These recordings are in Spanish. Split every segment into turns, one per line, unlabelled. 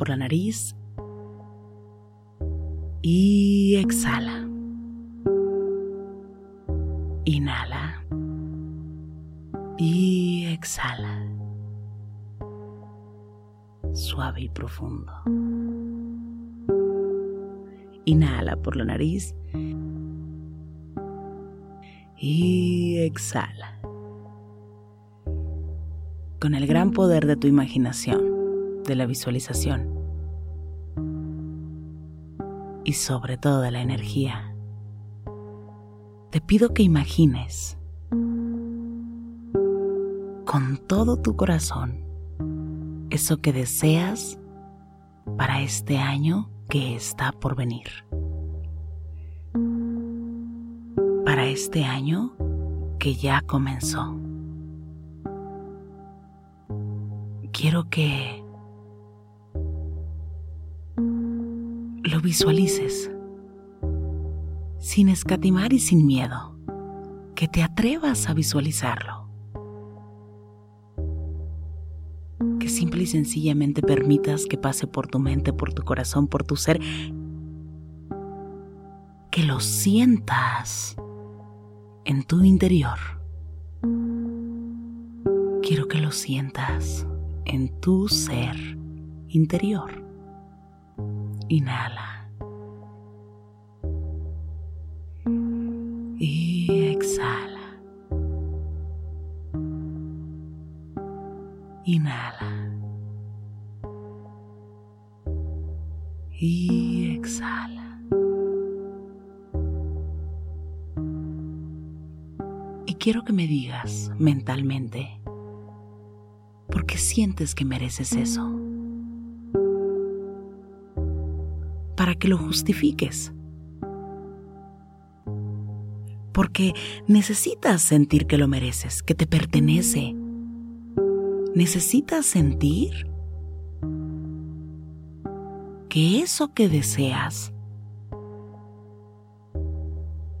Por la nariz y exhala. Inhala y exhala. Suave y profundo. Inhala por la nariz y exhala. Con el gran poder de tu imaginación, de la visualización y sobre todo de la energía, te pido que imagines con todo tu corazón eso que deseas para este año que está por venir. Para este año que ya comenzó. Quiero que lo visualices sin escatimar y sin miedo, que te atrevas a visualizarlo. Que simple y sencillamente permitas que pase por tu mente, por tu corazón, por tu ser. Que lo sientas en tu interior. Quiero que lo sientas en tu ser interior. Inhala. Y exhala. Inhala. Y exhala. Y quiero que me digas mentalmente, ¿por qué sientes que mereces eso? Que lo justifiques. Porque necesitas sentir que lo mereces, que te pertenece. Necesitas sentir que eso que deseas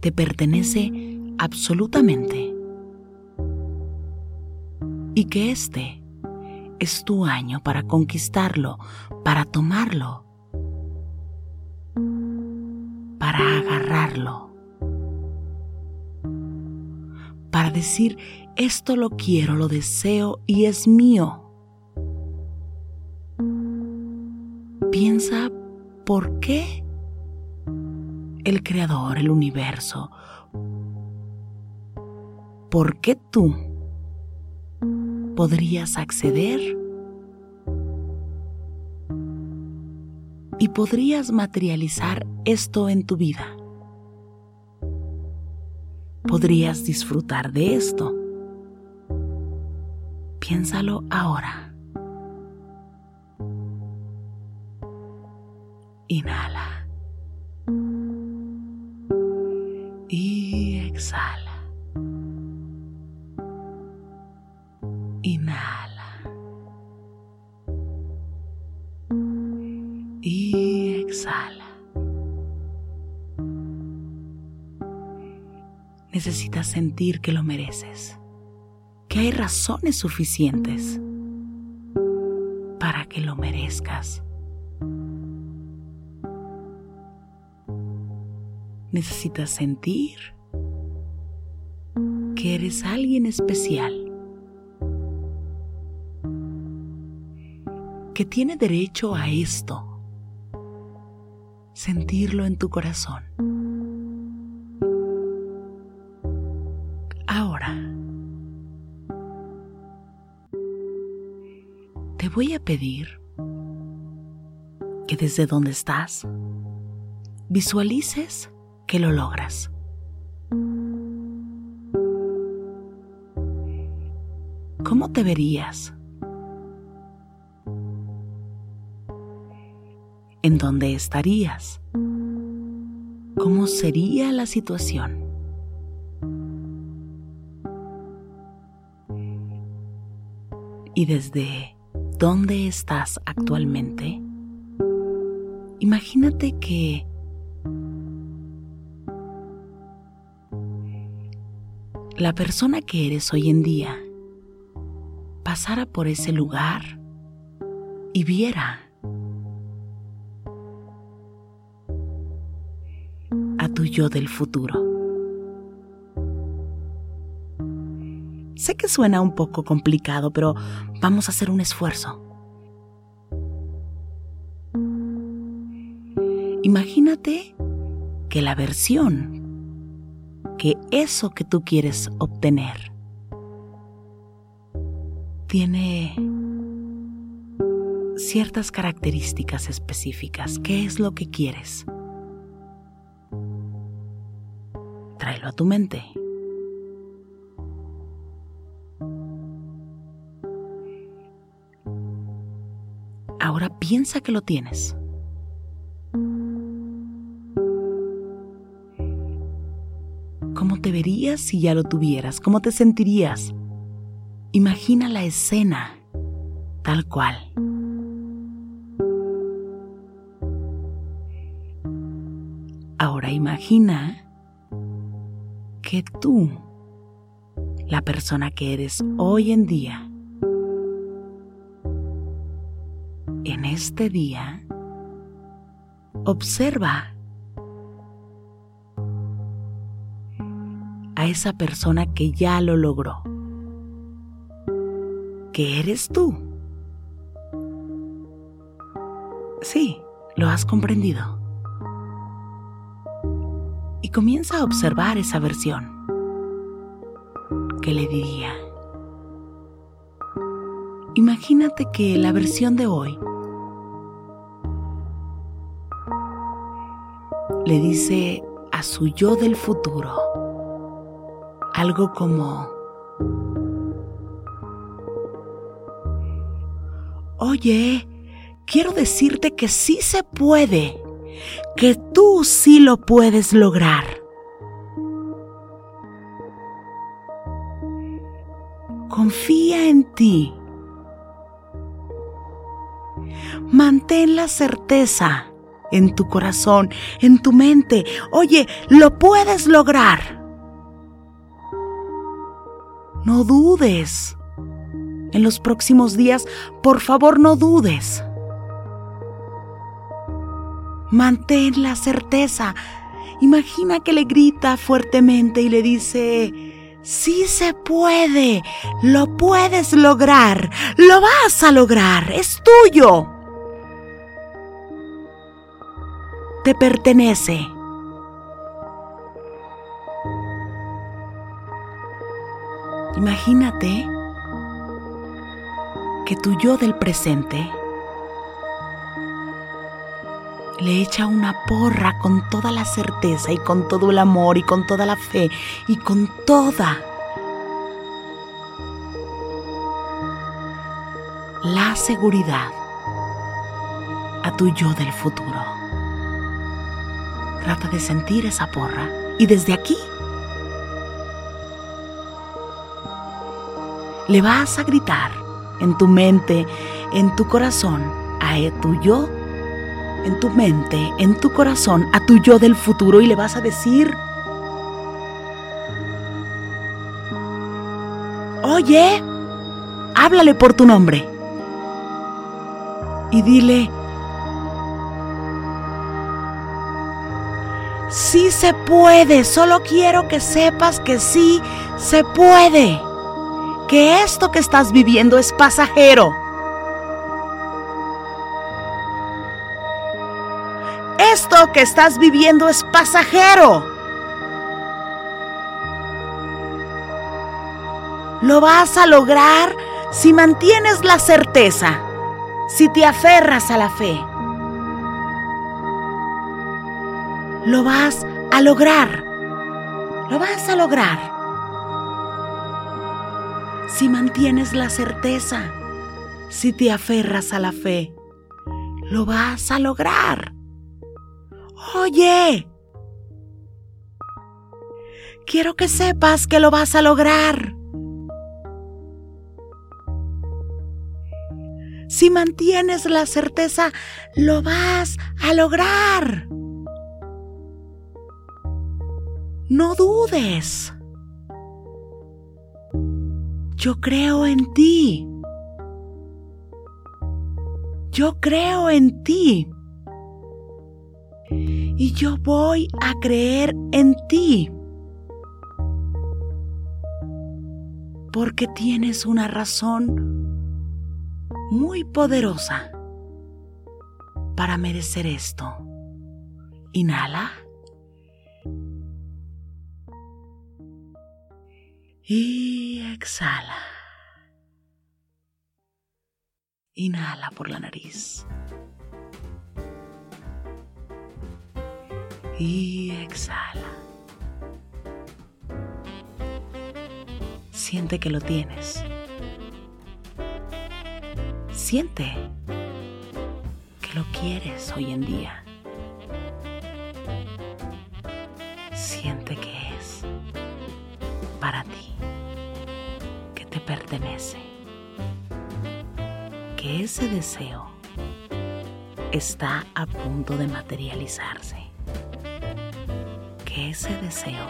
te pertenece absolutamente y que este es tu año para conquistarlo, para tomarlo, para agarrarlo, para decir, esto lo quiero, lo deseo y es mío. Piensa por qué el creador, el universo, por qué tú podrías acceder y podrías materializar esto en tu vida. Podrías disfrutar de esto. Piénsalo ahora. Inhala. Y exhala. Inhala. Necesitas sentir que lo mereces, que hay razones suficientes para que lo merezcas. Necesitas sentir que eres alguien especial que tiene derecho a esto. Sentirlo en tu corazón. Pedir que desde donde estás visualices que lo logras. ¿Cómo te verías en dónde estarías, cómo sería la situación. Y desde dónde estás actualmente, imagínate que la persona que eres hoy en día pasara por ese lugar y viera tu yo del futuro. Sé que suena un poco complicado, pero vamos a hacer un esfuerzo. Imagínate que la versión, que eso que tú quieres obtener, tiene ciertas características específicas. ¿Qué es lo que quieres? tráelo a tu mente. Ahora piensa que lo tienes. ¿Cómo te verías si ya lo tuvieras? ¿Cómo te sentirías? Imagina la escena tal cual. Ahora imagina que tú, la persona que eres hoy en día, este día, observa a esa persona que ya lo logró, que eres tú. Sí, lo has comprendido y comienza a observar esa versión. ¿Qué le diría? Imagínate que la versión de hoy le dice a su yo del futuro algo como, oye, quiero decirte que sí se puede que tú sí lo puedes lograr. Confía en ti. Mantén la certeza en tu corazón, en tu mente. Oye, lo puedes lograr. No dudes. en los próximos días, por favor no dudes. Mantén la certeza. Imagina que le grita fuertemente y le dice, sí se puede, lo puedes lograr, lo vas a lograr, es tuyo. Te pertenece. Imagínate que tu yo del presente le echa una porra con toda la certeza y con todo el amor y con toda la fe y con toda la seguridad a tu yo del futuro. Trata de sentir esa porra. Y desde aquí le vas a gritar en tu mente, en tu corazón, a tu yo, en tu mente, en tu corazón, a tu yo del futuro y le vas a decir, oye, háblale por tu nombre y dile, sí se puede, solo quiero que sepas que sí se puede que esto que estás viviendo es pasajero. Esto que estás viviendo es pasajero. Lo vas a lograr si mantienes la certeza, si te aferras a la fe. Lo vas a lograr. Lo vas a lograr si mantienes la certeza, si te aferras a la fe, lo vas a lograr. Oye, quiero que sepas que lo vas a lograr. Si mantienes la certeza, lo vas a lograr. No dudes. Yo creo en ti. Yo creo en ti. Y yo voy a creer en ti. Porque tienes una razón muy poderosa para merecer esto. Inhala. Y exhala. Inhala por la nariz. Y exhala. Siente que lo tienes. Siente que lo quieres hoy en día. Ese deseo está a punto de materializarse, que ese deseo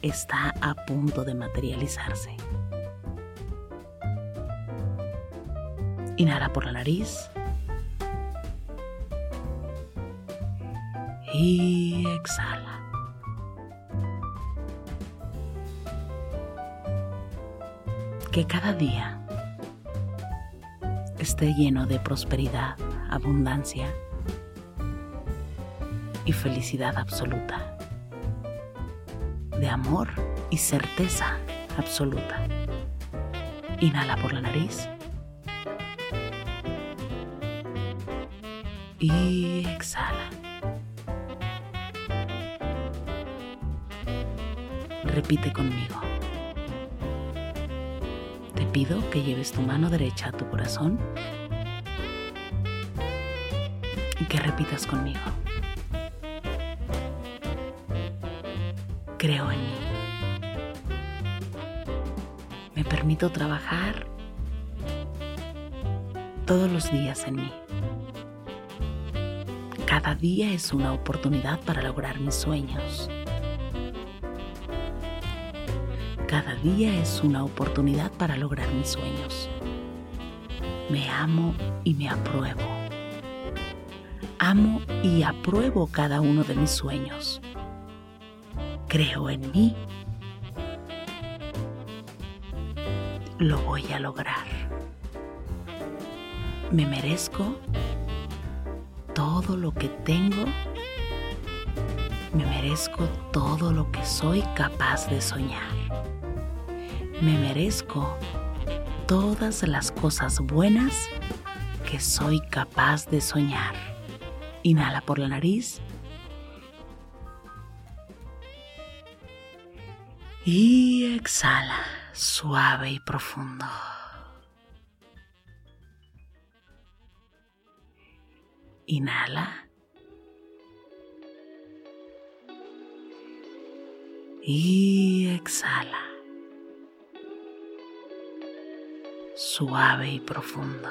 está a punto de materializarse. Inhala por la nariz. Y exhala. Que cada día esté lleno de prosperidad, abundancia y felicidad absoluta, de amor y certeza absoluta. Inhala por la nariz y exhala. Repite conmigo pido que lleves tu mano derecha a tu corazón y que repitas conmigo. Creo en mí. Me permito trabajar todos los días en mí. Cada día es una oportunidad para lograr mis sueños. Cada día es una oportunidad para lograr mis sueños. Me amo y me apruebo. Amo y apruebo cada uno de mis sueños. Creo en mí. Lo voy a lograr. Me merezco todo lo que tengo. Me merezco todo lo que soy capaz de soñar. Me merezco todas las cosas buenas que soy capaz de soñar. Inhala por la nariz. Y exhala, suave y profundo. Inhala. Y exhala. Suave y profundo.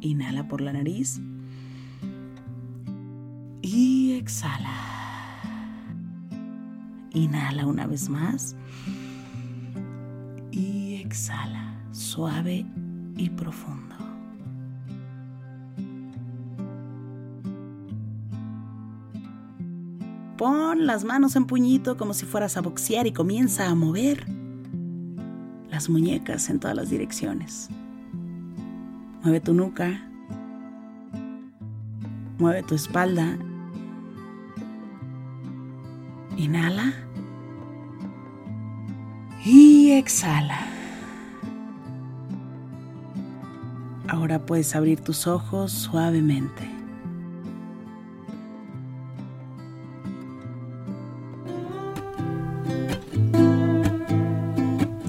Inhala por la nariz. Y exhala. Inhala una vez más. Y exhala. Suave y profundo. Pon las manos en puñito como si fueras a boxear y comienza a mover las muñecas en todas las direcciones. Mueve tu nuca. Mueve tu espalda. Inhala. Y exhala. Ahora puedes abrir tus ojos suavemente.